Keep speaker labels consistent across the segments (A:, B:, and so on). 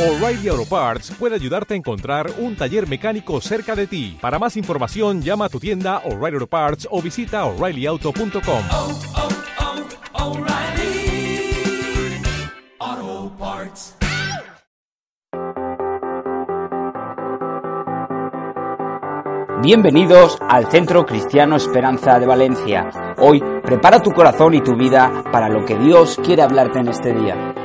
A: O'Reilly Auto Parts puede ayudarte a encontrar un taller mecánico cerca de ti. Para más información, llama a tu tienda O'Reilly Auto Parts o visita oreillyauto.com.
B: oh, oh, Parts.
C: Bienvenidos al Centro Cristiano Esperanza de Valencia. Hoy prepara tu corazón y tu vida para lo que Dios quiere hablarte en este día.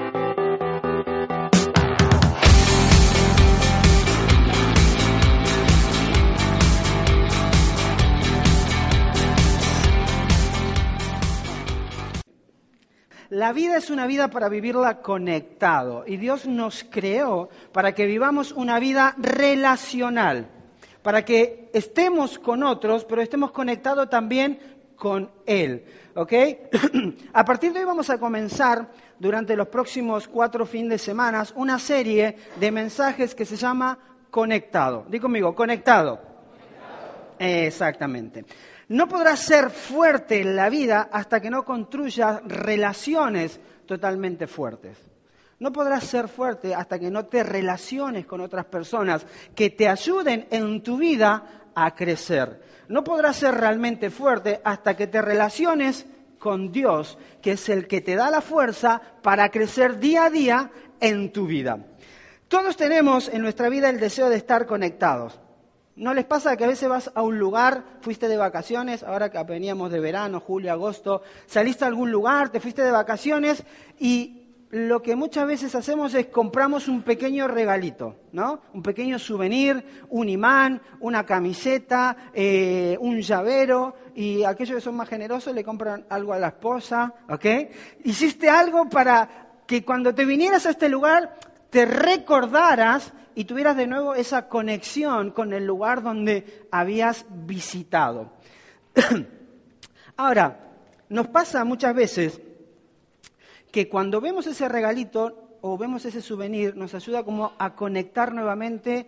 D: La vida es una vida para vivirla conectado y Dios nos creó para que vivamos una vida relacional, para que estemos con otros, pero estemos conectados también con Él. ¿Ok? a partir de hoy vamos a comenzar durante los próximos cuatro fines de semana una serie de mensajes que se llama Conectado. Dí conmigo, conectado. Exactamente. No podrás ser fuerte en la vida hasta que no construyas relaciones totalmente fuertes. No podrás ser fuerte hasta que no te relaciones con otras personas que te ayuden en tu vida a crecer. No podrás ser realmente fuerte hasta que te relaciones con Dios, que es el que te da la fuerza para crecer día a día en tu vida. Todos tenemos en nuestra vida el deseo de estar conectados. ¿No les pasa que a veces vas a un lugar, fuiste de vacaciones, ahora que veníamos de verano, julio, agosto, saliste a algún lugar, te fuiste de vacaciones y lo que muchas veces hacemos es compramos un pequeño regalito, ¿no? Un pequeño souvenir, un imán, una camiseta, eh, un llavero y aquellos que son más generosos le compran algo a la esposa, ¿ok? Hiciste algo para que cuando te vinieras a este lugar te recordaras y tuvieras de nuevo esa conexión con el lugar donde habías visitado. Ahora, nos pasa muchas veces que cuando vemos ese regalito o vemos ese souvenir, nos ayuda como a conectar nuevamente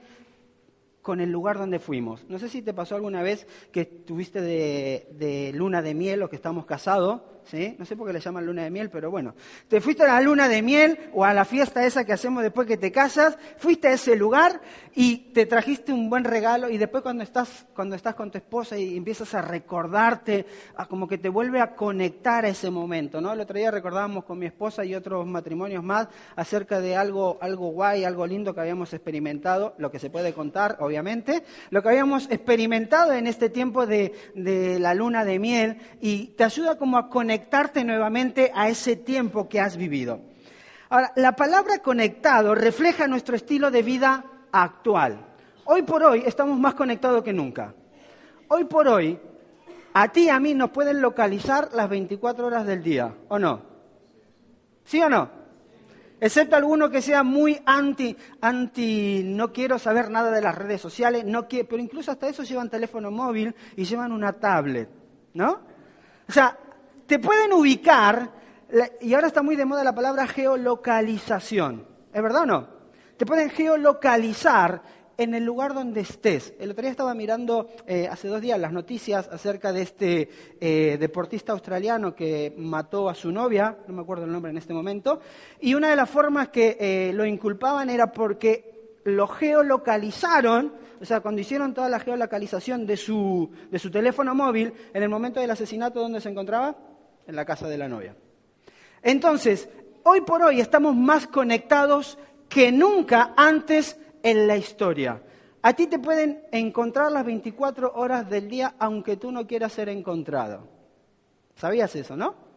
D: con el lugar donde fuimos. No sé si te pasó alguna vez que estuviste de, de luna de miel o que estamos casados, No sé por qué le llaman luna de miel, pero bueno. Te fuiste a la luna de miel o a la fiesta esa que hacemos después que te casas, fuiste a ese lugar y te trajiste un buen regalo y después cuando estás, cuando estás con tu esposa y empiezas a recordarte, a como que te vuelve a conectar a ese momento, ¿no? El otro día recordábamos con mi esposa y otros matrimonios más acerca de algo, algo guay, algo lindo que habíamos experimentado, lo que se puede contar, obviamente, lo que habíamos experimentado en este tiempo de, de la luna de miel y te ayuda como a conectar conectarte nuevamente a ese tiempo que has vivido. Ahora, la palabra conectado refleja nuestro estilo de vida actual. Hoy por hoy estamos más conectados que nunca. Hoy por hoy, a ti y a mí nos pueden localizar las 24 horas del día, ¿o no? ¿Sí o no? Excepto alguno que sea muy anti, anti, no quiero saber nada de las redes sociales, no quiero, pero incluso hasta eso llevan teléfono móvil y llevan una tablet, ¿no? O sea, te pueden ubicar, y ahora está muy de moda la palabra geolocalización, ¿es verdad o no? Te pueden geolocalizar en el lugar donde estés. El otro día estaba mirando eh, hace dos días las noticias acerca de este eh, deportista australiano que mató a su novia, no me acuerdo el nombre en este momento, y una de las formas que eh, lo inculpaban era porque lo geolocalizaron, o sea, cuando hicieron toda la geolocalización de su, de su teléfono móvil, en el momento del asesinato, ¿dónde se encontraba? En la casa de la novia. Entonces, hoy por hoy estamos más conectados que nunca antes en la historia. A ti te pueden encontrar las 24 horas del día aunque tú no quieras ser encontrado. ¿Sabías eso, no?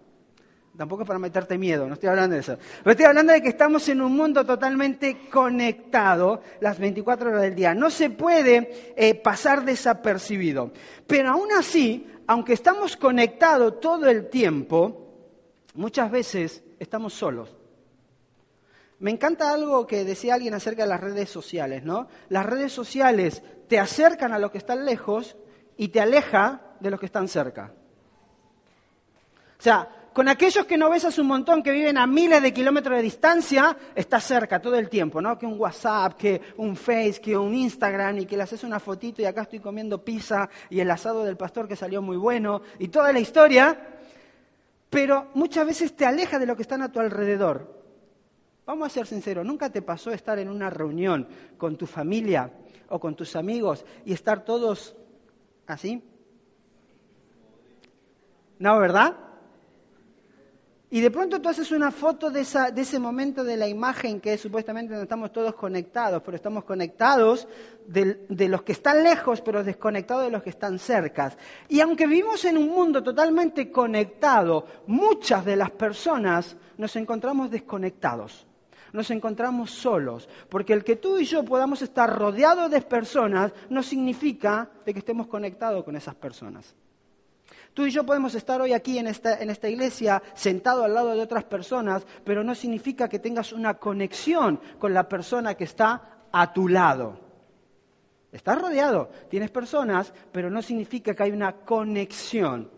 D: Tampoco es para meterte miedo, no estoy hablando de eso. Pero estoy hablando de que estamos en un mundo totalmente conectado las 24 horas del día. No se puede eh, pasar desapercibido. Pero aún así, aunque estamos conectados todo el tiempo, muchas veces estamos solos. Me encanta algo que decía alguien acerca de las redes sociales, ¿no? Las redes sociales te acercan a los que están lejos y te aleja de los que están cerca. O sea, con aquellos que no besas un montón, que viven a miles de kilómetros de distancia, estás cerca todo el tiempo, ¿no? Que un WhatsApp, que un Face, que un Instagram y que le haces una fotito y acá estoy comiendo pizza y el asado del pastor que salió muy bueno y toda la historia, pero muchas veces te aleja de lo que están a tu alrededor. Vamos a ser sinceros, ¿nunca te pasó estar en una reunión con tu familia o con tus amigos y estar todos así? ¿No, verdad? Y de pronto tú haces una foto de, esa, de ese momento de la imagen que es supuestamente donde estamos todos conectados, pero estamos conectados de, de, los que están lejos, pero desconectados de los que están cerca. Y aunque vivimos en un mundo totalmente conectado, muchas de las personas nos encontramos desconectados. Nos encontramos solos, porque el que tú y yo podamos estar rodeados de personas no significa de que estemos conectados con esas personas. Tú y yo podemos estar hoy aquí en esta, iglesia sentado al lado de otras personas, pero no significa que tengas una conexión con la persona que está a tu lado. Estás rodeado, tienes personas, pero no significa que hay una conexión.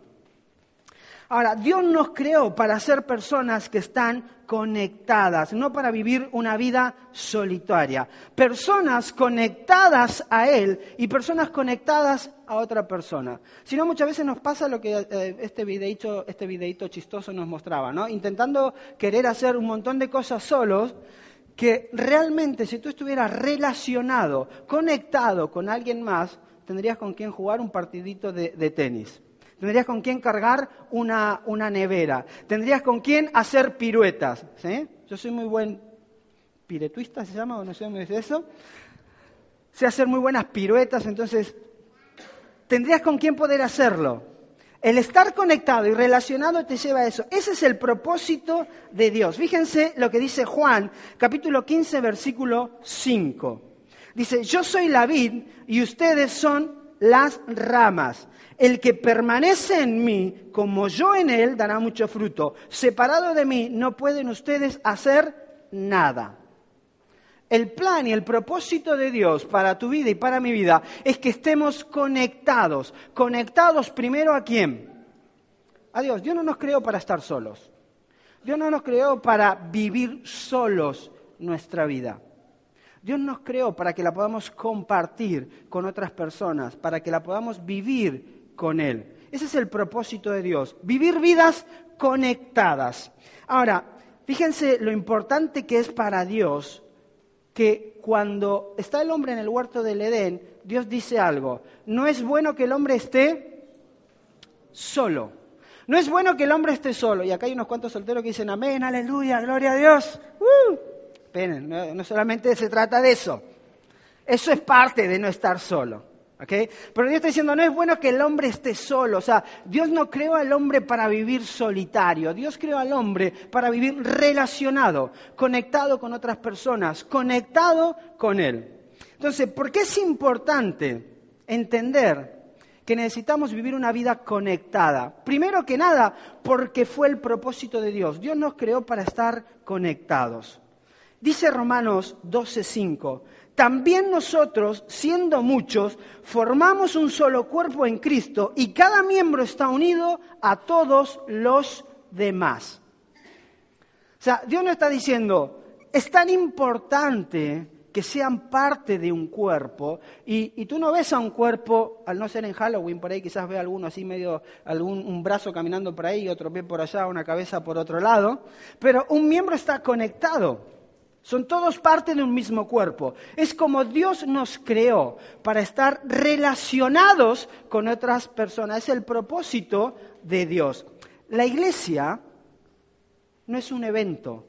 D: Ahora, Dios nos creó para ser personas que están conectadas, no para vivir una vida solitaria. Personas conectadas a Él y personas conectadas a otra persona. Si no, muchas veces nos pasa lo que eh, este, videito, este chistoso nos mostraba, ¿no? Intentando querer hacer un montón de cosas solos, que realmente si tú estuvieras relacionado, conectado con alguien más, tendrías con quien jugar un partidito de tenis. Tendrías con quién cargar una, una nevera. Tendrías con quién hacer piruetas. ¿sí? Yo soy muy buen piretuista, ¿se llama? O no sé cómo dice eso. Sé hacer muy buenas piruetas, entonces tendrías con quién poder hacerlo. El estar conectado y relacionado te lleva a eso. Ese es el propósito de Dios. Fíjense lo que dice Juan, capítulo 15, versículo 5. Dice, yo soy la vid y ustedes son las ramas. El que permanece en mí, como yo en él, dará mucho fruto. Separado de mí, no pueden ustedes hacer nada. El plan y el propósito de Dios para tu vida y para mi vida es que estemos conectados. ¿Conectados primero a quién? A Dios. Dios no nos creó para estar solos. Dios no nos creó para vivir solos nuestra vida. Dios nos creó para que la podamos compartir con otras personas, para que la podamos vivir con Él. Ese es el propósito de Dios, vivir vidas conectadas. Ahora, fíjense lo importante que es para Dios que cuando está el hombre en el huerto del Edén, Dios dice algo, no es bueno que el hombre esté solo. No es bueno que el hombre esté solo. Y acá hay unos cuantos solteros que dicen, amén, aleluya, gloria a Dios. Uh, no solamente se trata de eso. Eso es parte de no estar solo. Pero Dios está diciendo, no es bueno que el hombre esté solo. O sea, Dios no creó al hombre para vivir solitario. Dios creó al hombre para vivir relacionado, conectado con otras personas, conectado con Él. Entonces, ¿por qué es importante entender que necesitamos vivir una vida conectada? Primero que nada, porque fue el propósito de Dios. Dios nos creó para estar conectados. Dice Romanos 12:5, también nosotros, siendo muchos, formamos un solo cuerpo en Cristo y cada miembro está unido a todos los demás. O sea, Dios no está diciendo, es tan importante que sean parte de un cuerpo y, tú no ves a un cuerpo, al no ser en Halloween, por ahí quizás ve alguno así medio, algún, un brazo caminando por ahí, otro pie por allá, una cabeza por otro lado, pero un miembro está conectado. Son todos parte de un mismo cuerpo. Es como Dios nos creó para estar relacionados con otras personas. Es el propósito de Dios. La iglesia no es un evento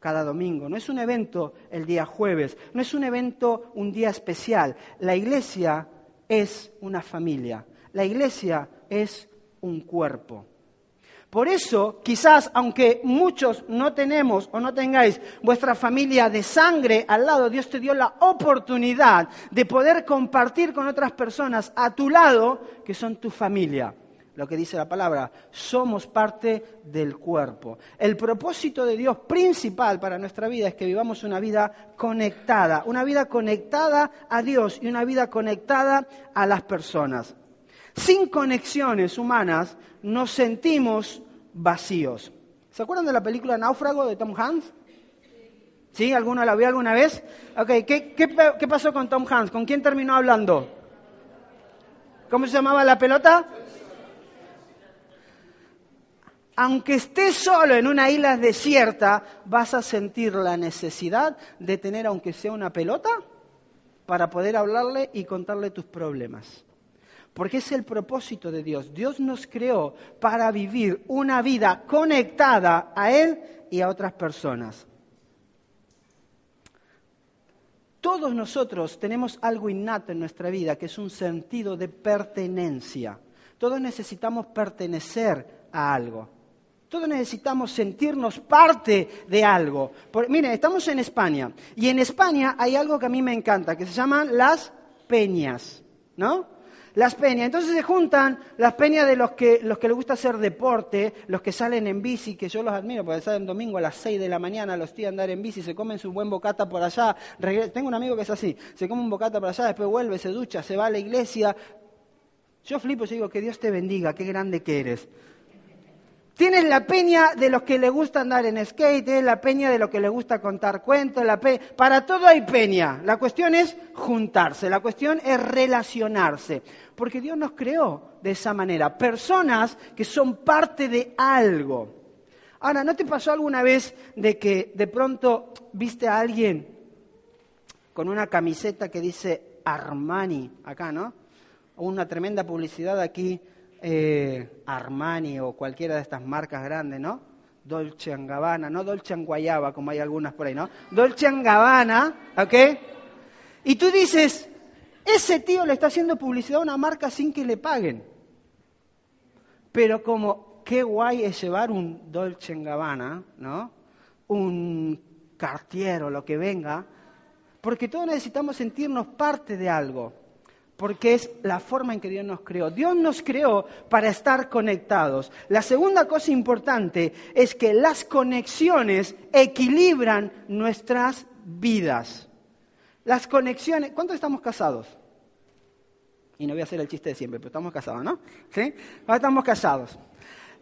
D: cada domingo, no es un evento el día jueves, no es un evento un día especial. La iglesia es una familia. La iglesia es un cuerpo. Por eso, quizás, aunque muchos no tenemos o no tengáis vuestra familia de sangre al lado, Dios te dio la oportunidad de poder compartir con otras personas a tu lado que son tu familia. Lo que dice la palabra, somos parte del cuerpo. El propósito de Dios principal para nuestra vida es que vivamos una vida conectada, una vida conectada a Dios y una vida conectada a las personas. Sin conexiones humanas nos sentimos vacíos. ¿Se acuerdan de la película Náufrago de Tom Hanks? ¿Sí? ¿Alguno la vio alguna vez? Ok, ¿qué, qué pasó con Tom Hanks? ¿Con quién terminó hablando? ¿Cómo se llamaba la pelota? aunque estés solo en una isla desierta, vas a sentir la necesidad de tener, aunque sea una pelota, para poder hablarle y contarle tus problemas. Porque es el propósito de Dios. Dios nos creó para vivir una vida conectada a Él y a otras personas. Todos nosotros tenemos algo innato en nuestra vida, que es un sentido de pertenencia. Todos necesitamos pertenecer a algo. Todos necesitamos sentirnos parte de algo. Por, miren, estamos en España y en España hay algo que a mí me encanta, que se llaman las peñas, ¿no? Las peñas. Entonces se juntan las peñas de los que, los que les gusta hacer deporte, los que salen en bici, que yo los admiro, porque salen domingo a las 6 de la mañana, los tíos andar en bici, se comen su buen bocata por allá. Tengo un amigo que es así, se come un bocata por allá, después vuelve, se ducha, se va a la iglesia. Yo flipo y digo, que Dios te bendiga, qué grande que eres. Tienes la peña de los que le gusta andar en skate, tienes la peña de los que le gusta contar cuentos, la para todo hay peña. La cuestión es juntarse, la cuestión es relacionarse, porque Dios nos creó de esa manera, personas que son parte de algo. Ahora, ¿no te pasó alguna vez de que de pronto viste a alguien con una camiseta que dice Armani acá, ¿no? Una tremenda publicidad aquí eh, Armani o cualquiera de estas marcas grandes, ¿no? Dolce Gabbana, no Dolce Guayaba, como hay algunas por ahí, ¿no? Dolce Gabbana, ¿ok? Y tú dices, ese tío le está haciendo publicidad a una marca sin que le paguen. Pero como qué guay es llevar un Dolce Gabbana, ¿no? Un Cartier o lo que venga, porque todos necesitamos sentirnos parte de algo porque es la forma en que Dios nos creó. Dios nos creó para estar conectados. La segunda cosa importante es que las conexiones equilibran nuestras vidas. Las conexiones, ¿cuántos estamos casados? Y no voy a hacer el chiste de siempre, pero estamos casados, ¿no? ¿Sí? Ahora estamos casados.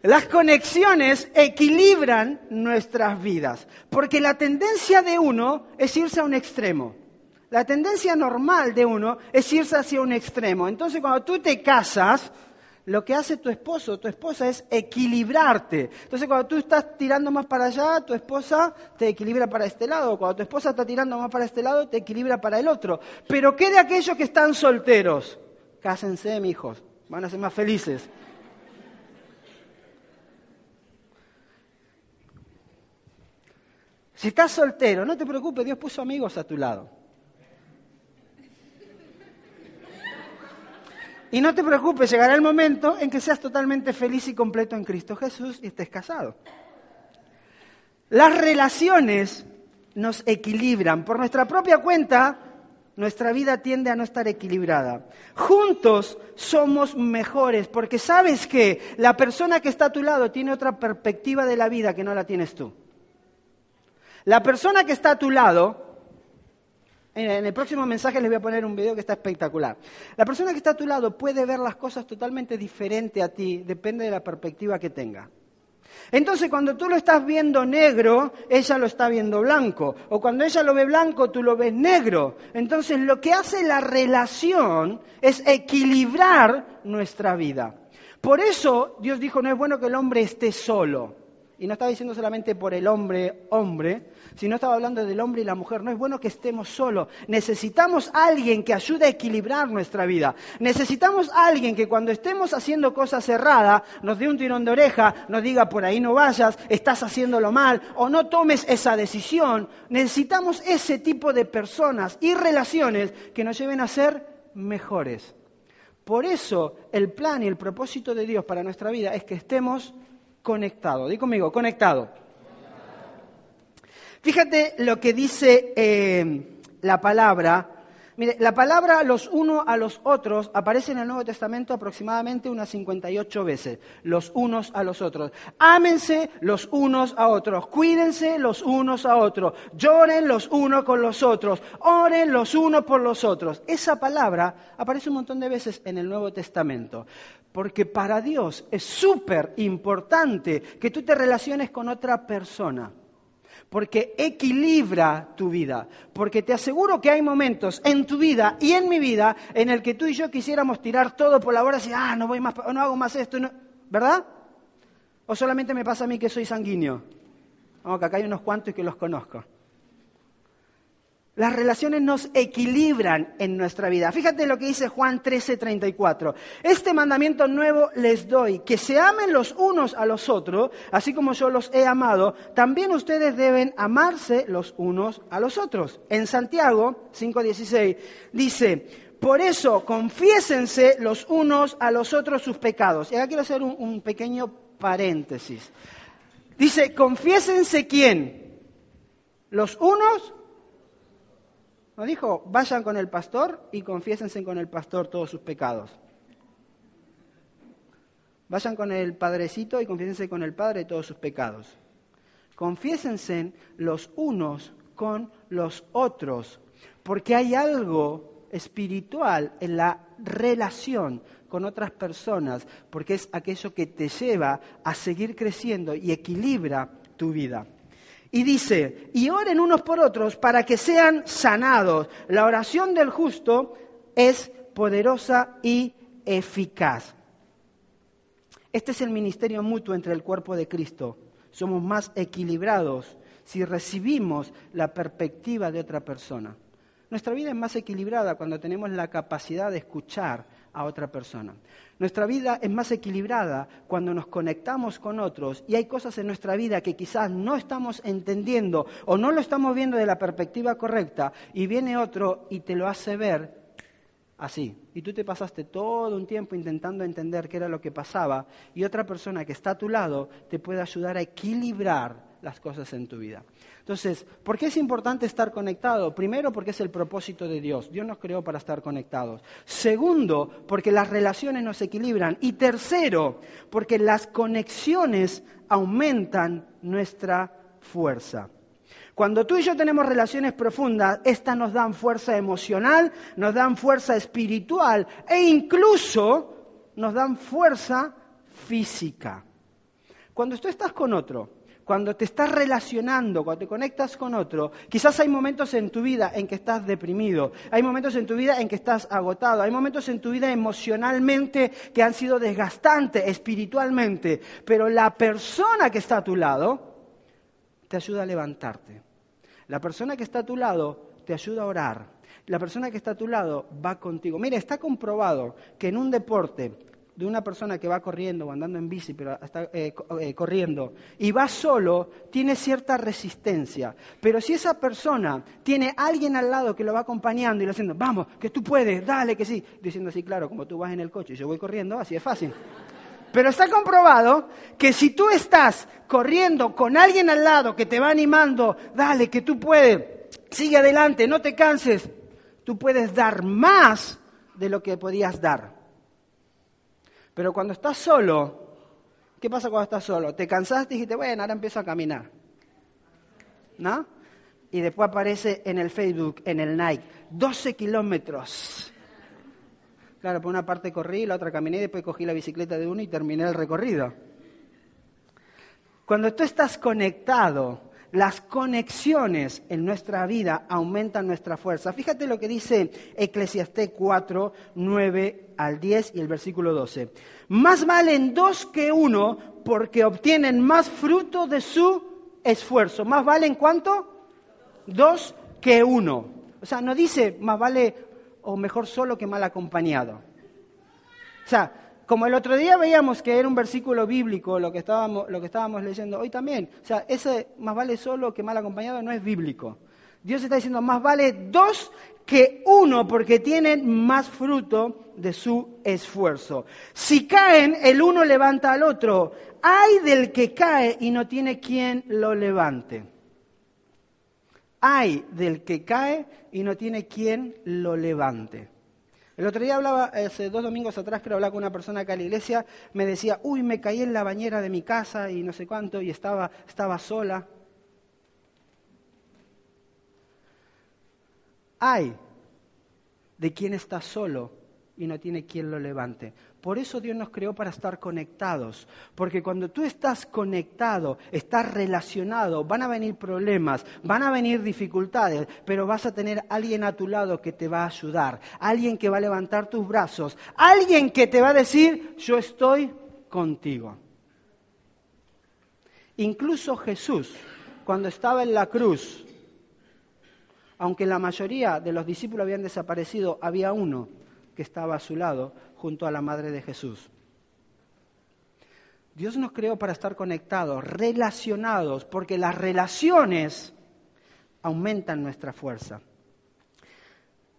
D: Las conexiones equilibran nuestras vidas, porque la tendencia de uno es irse a un extremo. La tendencia normal de uno es irse hacia un extremo. Entonces, cuando tú te casas, lo que hace tu esposo o tu esposa es equilibrarte. Entonces, cuando tú estás tirando más para allá, tu esposa te equilibra para este lado. Cuando tu esposa está tirando más para este lado, te equilibra para el otro. Pero ¿qué de aquellos que están solteros? Cásense, hijos. Van a ser más felices. Si estás soltero, no te preocupes, Dios puso amigos a tu lado. Y no te preocupes, llegará el momento en que seas totalmente feliz y completo en Cristo Jesús y estés casado. Las relaciones nos equilibran. Por nuestra propia cuenta, nuestra vida tiende a no estar equilibrada. Juntos somos mejores, porque sabes que la persona que está a tu lado tiene otra perspectiva de la vida que no la tienes tú. La persona que está a tu lado en el próximo mensaje les voy a poner un video que está espectacular. La persona que está a tu lado puede ver las cosas totalmente diferente a ti, depende de la perspectiva que tenga. Entonces, cuando tú lo estás viendo negro, ella lo está viendo blanco. O cuando ella lo ve blanco, tú lo ves negro. Entonces, lo que hace la relación es equilibrar nuestra vida. Por eso Dios dijo, no es bueno que el hombre esté solo. Y no estaba diciendo solamente por el hombre, hombre, sino estaba hablando del hombre y la mujer. No es bueno que estemos solos. Necesitamos a alguien que ayude a equilibrar nuestra vida. Necesitamos a alguien que cuando estemos haciendo cosas erradas nos dé un tirón de oreja, nos diga por ahí no vayas, estás haciéndolo mal o no tomes esa decisión. Necesitamos ese tipo de personas y relaciones que nos lleven a ser mejores. Por eso el plan y el propósito de Dios para nuestra vida es que estemos conectados. Dí conmigo, conectado. Fíjate lo que dice eh, la palabra. Mire, la palabra los unos a los otros aparece en el Nuevo Testamento aproximadamente unas 58 veces. Los unos a los otros. Ámense los unos a otros. Cuídense los unos a otros. Lloren los unos con los otros. Oren los unos por los otros. Esa palabra aparece un montón de veces en el Nuevo Testamento. Porque para Dios es súper importante que tú te relaciones con otra persona porque equilibra tu vida, porque te aseguro que hay momentos en tu vida y en mi vida en el que tú y yo quisiéramos tirar todo por la borda y decir, ah, no voy más, no hago más esto, ¿verdad? ¿O solamente me pasa a mí que soy sanguíneo? Vamos, que acá hay unos cuantos y que los conozco. Las relaciones nos equilibran en nuestra vida. Fíjate lo que dice Juan 13:34. Este mandamiento nuevo les doy, que se amen los unos a los otros, así como yo los he amado, también ustedes deben amarse los unos a los otros. En Santiago 5:16 dice, por eso confiésense los unos a los otros sus pecados. Y acá quiero hacer un pequeño paréntesis. Dice, confiésense quién? Los unos no dijo, vayan con el pastor y confiésense con el pastor todos sus pecados. Vayan con el padrecito y confiésense con el padre todos sus pecados. Confiésense los unos con los otros, porque hay algo espiritual en la relación con otras personas, porque es aquello que te lleva a seguir creciendo y equilibra tu vida. Y dice, y oren unos por otros para que sean sanados. La oración del justo es poderosa y eficaz. Este es el ministerio mutuo entre el cuerpo de Cristo. Somos más equilibrados si recibimos la perspectiva de otra persona. Nuestra vida es más equilibrada cuando tenemos la capacidad de escuchar a otra persona. Nuestra vida es más equilibrada cuando nos conectamos con otros y hay cosas en nuestra vida que quizás no estamos entendiendo o no lo estamos viendo de la perspectiva correcta y viene otro y te lo hace ver así. Y tú te pasaste todo un tiempo intentando entender qué era lo que pasaba y otra persona que está a tu lado te puede ayudar a equilibrar las cosas en tu vida. Entonces, ¿por qué es importante estar conectado? Primero, porque es el propósito de Dios. Dios nos creó para estar conectados. Segundo, porque las relaciones nos equilibran. Y tercero, porque las conexiones aumentan nuestra fuerza. Cuando tú y yo tenemos relaciones profundas, estas nos dan fuerza emocional, nos dan fuerza espiritual e incluso nos dan fuerza física. Cuando tú estás con otro cuando te estás relacionando, cuando te conectas con otro, quizás hay momentos en tu vida en que estás deprimido, hay momentos en tu vida en que estás agotado, hay momentos en tu vida emocionalmente que han sido desgastantes espiritualmente, pero la persona que está a tu lado te ayuda a levantarte. La persona que está a tu lado te ayuda a orar. La persona que está a tu lado va contigo. Mira, está comprobado que en un deporte de una persona que va corriendo o andando en bici, pero está eh, eh, corriendo, y va solo, tiene cierta resistencia. Pero si esa persona tiene alguien al lado que lo va acompañando y le haciendo, vamos, que tú puedes, dale, que sí, diciendo así, claro, como tú vas en el coche y yo voy corriendo, así es fácil. Pero está comprobado que si tú estás corriendo con alguien al lado que te va animando, dale, que tú puedes, sigue adelante, no te canses, tú puedes dar más de lo que podías dar. Pero cuando estás solo, ¿qué pasa cuando estás solo? Te cansaste y dijiste, bueno, ahora empiezo a caminar. ¿No? Y después aparece en el Facebook, en el Nike, 12 kilómetros. Claro, por una parte corrí, la otra caminé, después cogí la bicicleta de uno y terminé el recorrido. Cuando tú estás conectado las conexiones en nuestra vida aumentan nuestra fuerza. Fíjate lo que dice Eclesiastés 4, 9 al 10 y el versículo 12. Más valen dos que uno porque obtienen más fruto de su esfuerzo. ¿Más valen cuánto? Dos que uno. O sea, no dice más vale o mejor solo que mal acompañado. O sea, como el otro día veíamos que era un versículo bíblico lo que estábamos, lo que estábamos leyendo, hoy también. O sea, ese más vale solo que mal acompañado no es bíblico. Dios está diciendo, más vale dos que uno porque tienen más fruto de su esfuerzo. Si caen, el uno levanta al otro. Hay del que cae y no tiene quien lo levante. Hay del que cae y no tiene quien lo levante. El otro día hablaba, hace dos domingos atrás, creo, hablaba con una persona acá en la iglesia, me decía, uy, me caí en la bañera de mi casa y no sé cuánto, y estaba, estaba sola. Hay de quien está solo y no tiene quien lo levante. Por eso Dios nos creó para estar conectados, porque cuando tú estás conectado, estás relacionado, van a venir problemas, van a venir dificultades, pero vas a tener alguien a tu lado que te va a ayudar, alguien que va a levantar tus brazos, alguien que te va a decir, yo estoy contigo. Incluso Jesús, cuando estaba en la cruz, aunque la mayoría de los discípulos habían desaparecido, había uno que estaba a su lado junto a la madre de Jesús. Dios nos creó para estar conectados, relacionados, porque las relaciones aumentan nuestra fuerza.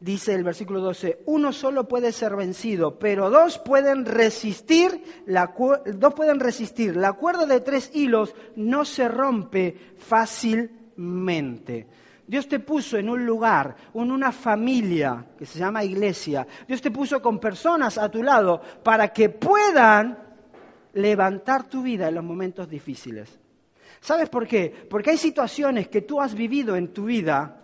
D: Dice el versículo 12, uno solo puede ser vencido, pero dos pueden resistir, la, dos pueden resistir. La cuerda de tres hilos no se rompe fácilmente. Dios te puso en un lugar, en una familia que se llama iglesia. Dios te puso con personas a tu lado para que puedan levantar tu vida en los momentos difíciles. ¿Sabes por qué? Porque hay situaciones que tú has vivido en tu vida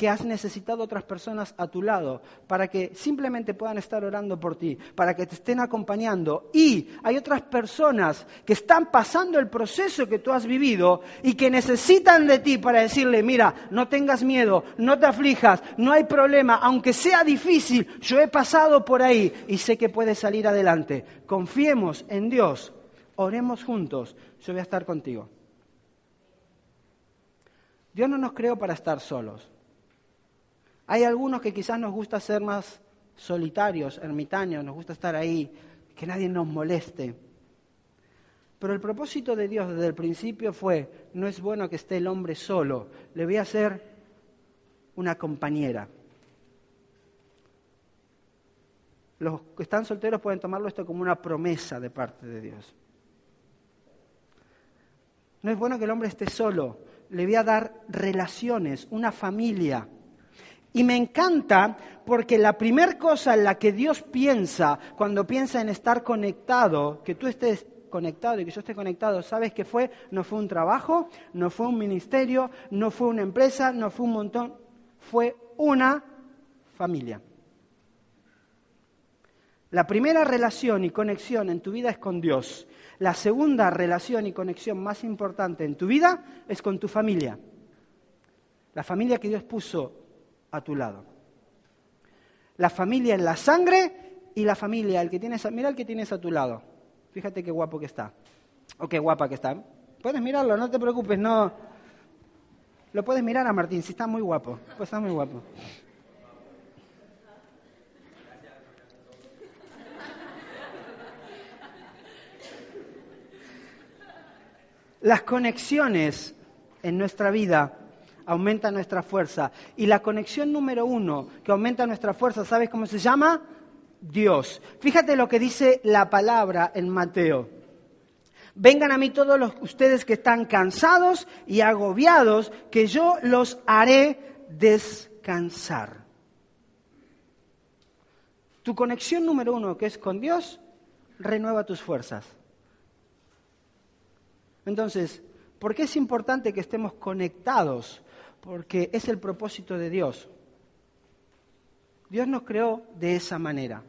D: que has necesitado otras personas a tu lado para que simplemente puedan estar orando por ti, para que te estén acompañando. Y hay otras personas que están pasando el proceso que tú has vivido y que necesitan de ti para decirle, mira, no tengas miedo, no te aflijas, no hay problema, aunque sea difícil, yo he pasado por ahí y sé que puedes salir adelante. Confiemos en Dios, oremos juntos, yo voy a estar contigo. Dios no nos creó para estar solos. Hay algunos que quizás nos gusta ser más solitarios, ermitaños, nos gusta estar ahí, que nadie nos moleste. Pero el propósito de Dios desde el principio fue, no es bueno que esté el hombre solo, le voy a hacer una compañera. Los que están solteros pueden tomarlo esto como una promesa de parte de Dios. No es bueno que el hombre esté solo, le voy a dar relaciones, una familia. Y me encanta porque la primera cosa en la que Dios piensa cuando piensa en estar conectado, que tú estés conectado y que yo esté conectado, ¿sabes qué fue? No fue un trabajo, no fue un ministerio, no fue una empresa, no fue un montón, fue una familia. La primera relación y conexión en tu vida es con Dios. La segunda relación y conexión más importante en tu vida es con tu familia. La familia que Dios puso a tu lado. La familia en la sangre y la familia, el que tienes, mira el que tienes a tu lado. Fíjate qué guapo que está. O qué guapa que está. Puedes mirarlo, no te preocupes, no. Lo puedes mirar a Martín, si está muy guapo. Pues está muy guapo. Las conexiones en nuestra vida aumenta nuestra fuerza. Y la conexión número uno que aumenta nuestra fuerza, ¿sabes cómo se llama? Dios. Fíjate lo que dice la palabra en Mateo. Vengan a mí todos los, ustedes que están cansados y agobiados, que yo los haré descansar. Tu conexión número uno, que es con Dios, renueva tus fuerzas. Entonces, ¿por qué es importante que estemos conectados porque es el propósito de Dios. Dios nos creó de esa manera.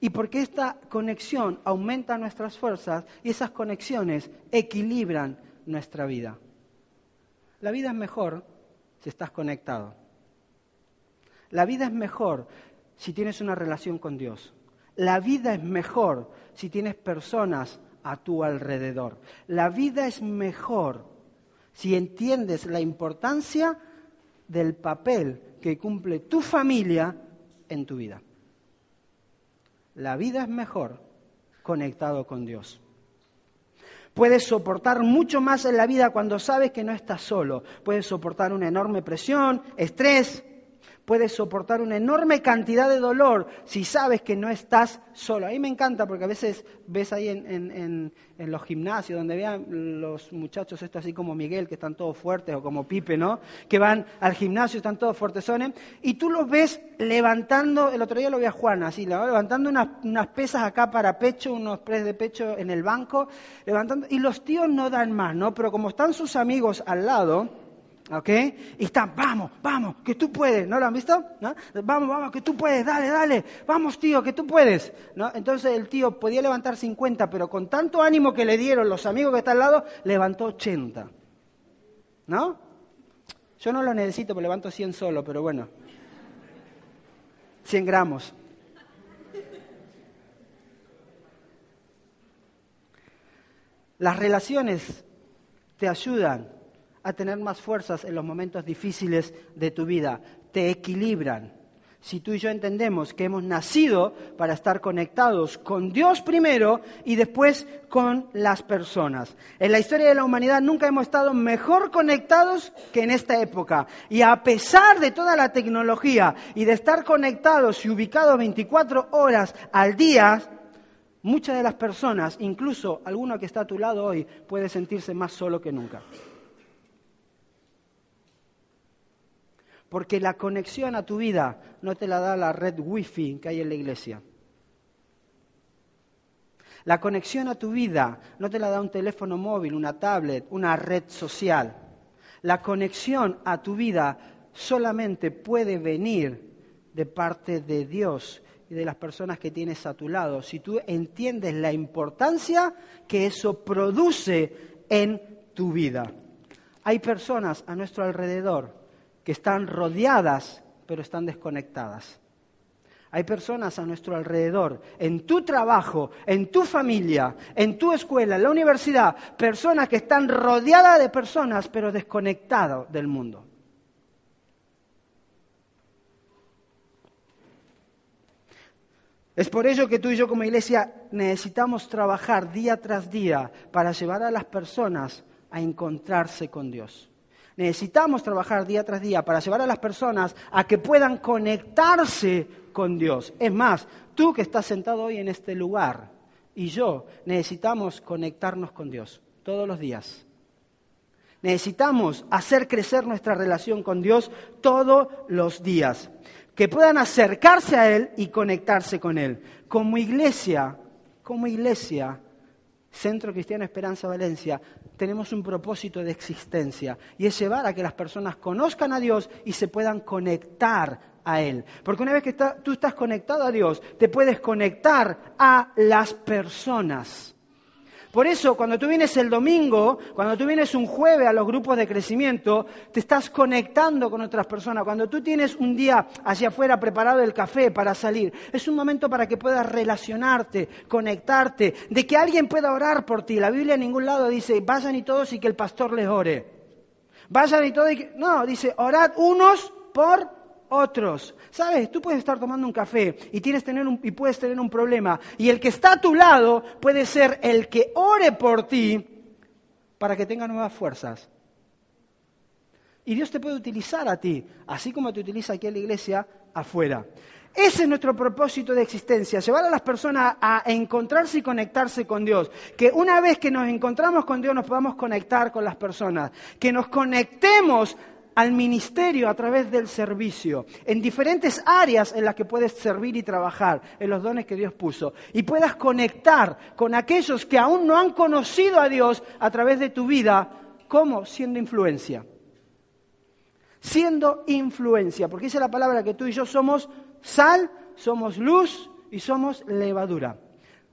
D: Y porque esta conexión aumenta nuestras fuerzas y esas conexiones equilibran nuestra vida. La vida es mejor si estás conectado. La vida es mejor si tienes una relación con Dios. La vida es mejor si tienes personas a tu alrededor. La vida es mejor si entiendes la importancia del papel que cumple tu familia en tu vida. La vida es mejor conectado con Dios. Puedes soportar mucho más en la vida cuando sabes que no estás solo. Puedes soportar una enorme presión, estrés, puedes soportar una enorme cantidad de dolor si sabes que no estás solo. A mí me encanta porque a veces ves ahí en, los gimnasios donde vean los muchachos estos así como Miguel, que están todos fuertes, o como Pipe, ¿no? Que van al gimnasio, están todos fuertesones, y tú los ves levantando, el otro día lo vi a Juan así, levantando unas, unas pesas acá para pecho, unos press de pecho en el banco, levantando, y los tíos no dan más, ¿no? Pero como están sus amigos al lado, ¿Ok? Y están, vamos, vamos, que tú puedes. ¿No lo han visto? ¿No? Vamos, vamos, que tú puedes, dale, dale. Vamos, tío, que tú puedes. ¿No? Entonces el tío podía levantar 50, pero con tanto ánimo que le dieron los amigos que están al lado, levantó 80. ¿No? Yo no lo necesito, porque levanto 100 solo, pero bueno. 100 gramos. Las relaciones te ayudan a tener más fuerzas en los momentos difíciles de tu vida, te equilibran. Si tú y yo entendemos que hemos nacido para estar conectados con Dios primero y después con las personas. En la historia de la humanidad nunca hemos estado mejor conectados que en esta época. Y a pesar de toda la tecnología y de estar conectados y ubicados 24 horas al día, muchas de las personas, incluso alguno que está a tu lado hoy, puede sentirse más solo que nunca. Porque la conexión a tu vida no te la da la red wifi que hay en la iglesia. La conexión a tu vida no te la da un teléfono móvil, una tablet, una red social. La conexión a tu vida solamente puede venir de parte de Dios y de las personas que tienes a tu lado. Si tú entiendes la importancia que eso produce en tu vida. Hay personas a nuestro alrededor que están rodeadas pero están desconectadas. Hay personas a nuestro alrededor, en tu trabajo, en tu familia, en tu escuela, en la universidad, personas que están rodeadas de personas pero desconectadas del mundo. Es por ello que tú y yo como iglesia necesitamos trabajar día tras día para llevar a las personas a encontrarse con Dios. Necesitamos trabajar día tras día para llevar a las personas a que puedan conectarse con Dios. Es más, tú que estás sentado hoy en este lugar y yo necesitamos conectarnos con Dios todos los días. Necesitamos hacer crecer nuestra relación con Dios todos los días. Que puedan acercarse a Él y conectarse con Él. Como iglesia, como iglesia, Centro Cristiano Esperanza Valencia, tenemos un propósito de existencia y es llevar a que las personas conozcan a Dios y se puedan conectar a Él. Porque una vez que tú estás conectado a Dios, te puedes conectar a las personas. Por eso, cuando tú vienes el domingo, cuando tú vienes un jueves a los grupos de crecimiento, te estás conectando con otras personas. Cuando tú tienes un día hacia afuera preparado el café para salir, es un momento para que puedas relacionarte, conectarte, de que alguien pueda orar por ti. La Biblia en ningún lado dice, vayan y todos y que el pastor les ore. Vayan y todos y que... No, dice, orad unos por otros. ¿Sabes? Tú puedes estar tomando un café y, tienes tener y puedes tener un problema. Y el que está a tu lado puede ser el que ore por ti para que tenga nuevas fuerzas. Y Dios te puede utilizar a ti, así como te utiliza aquí en la iglesia, afuera. Ese es nuestro propósito de existencia, llevar a las personas a encontrarse y conectarse con Dios. Que una vez que nos encontramos con Dios nos podamos conectar con las personas. Que nos conectemos al ministerio a través del servicio, en diferentes áreas en las que puedes servir y trabajar, en los dones que Dios puso, y puedas conectar con aquellos que aún no han conocido a Dios a través de tu vida, como siendo influencia. Siendo influencia, porque dice la palabra que tú y yo somos sal, somos luz y somos levadura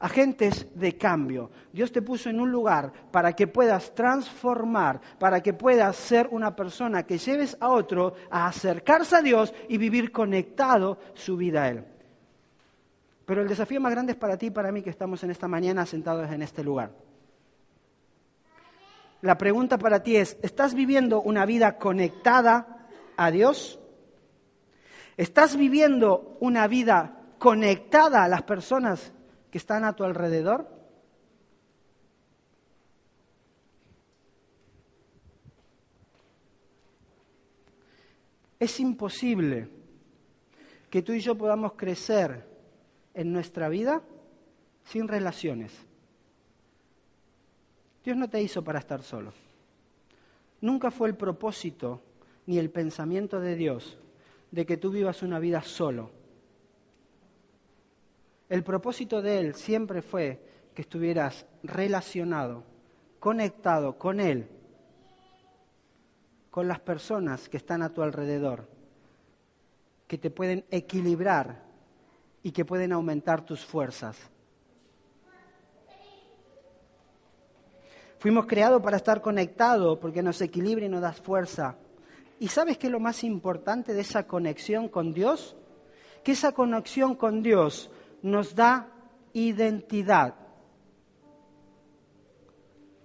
D: agentes de cambio. Dios te puso en un lugar para que puedas transformar, para que puedas ser una persona que lleves a otro a acercarse a Dios y vivir conectado su vida a Él. Pero el desafío más grande es para ti y para mí que estamos en esta mañana sentados en este lugar. La pregunta para ti es, ¿estás viviendo una vida conectada a Dios? ¿Estás viviendo una vida conectada a las personas que están a tu alrededor? Es imposible que tú y yo podamos crecer en nuestra vida sin relaciones. Dios no te hizo para estar solo. Nunca fue el propósito ni el pensamiento de Dios de que tú vivas una vida solo el propósito de Él siempre fue que estuvieras relacionado, conectado con Él, con las personas que están a tu alrededor, que te pueden equilibrar y que pueden aumentar tus fuerzas. Fuimos creados para estar conectados porque nos equilibra y nos da fuerza. ¿Y sabes qué es lo más importante de esa conexión con Dios? Que esa conexión con Dios nos da identidad.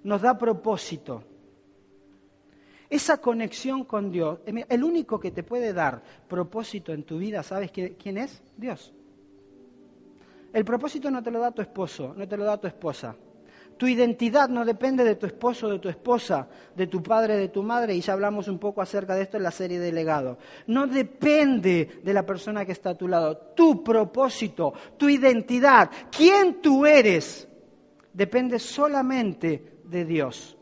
D: nos da propósito. Esa conexión con Dios, el único que te puede dar propósito en tu vida, ¿sabes quién es? Dios. El propósito no te lo da tu esposo, no te lo da tu esposa. Tu identidad no depende de tu esposo, de tu esposa, de tu padre, de tu madre, y ya hablamos un poco acerca de esto en la serie de legado. No depende de la persona que está a tu lado. Tu propósito, tu identidad, quién tú eres, depende solamente de Dios.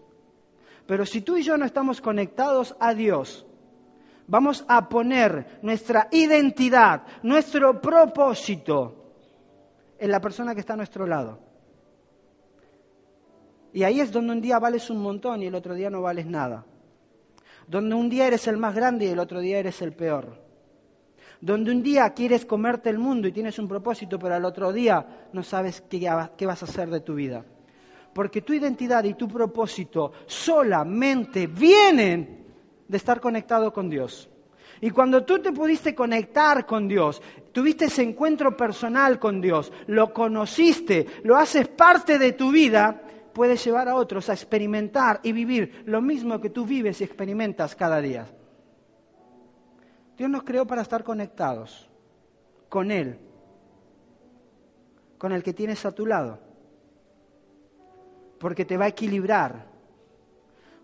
D: Pero si tú y yo no estamos conectados a Dios, vamos a poner nuestra identidad, nuestro propósito en la persona que está a nuestro lado. Y ahí es donde un día vales un montón y el otro día no vales nada. Donde un día eres el más grande y el otro día eres el peor. Donde un día quieres comerte el mundo y tienes un propósito, pero al otro día no sabes qué, vas a hacer de tu vida. Porque tu identidad y tu propósito solamente vienen de estar conectado con Dios. Y cuando tú te pudiste conectar con Dios, tuviste ese encuentro personal con Dios, lo conociste, lo haces parte de tu vida, puedes llevar a otros a experimentar y vivir lo mismo que tú vives y experimentas cada día. Dios nos creó para estar conectados con Él, con el que tienes a tu lado, porque te va a equilibrar,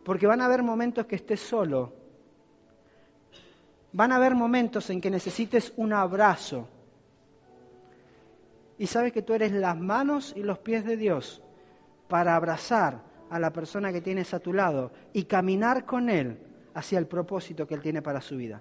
D: porque van a haber momentos que estés solo, van a haber momentos en que necesites un abrazo, y sabes que tú eres las manos y los pies de Dios para abrazar a la persona que tienes a tu lado y caminar con él hacia el propósito que él tiene para su vida.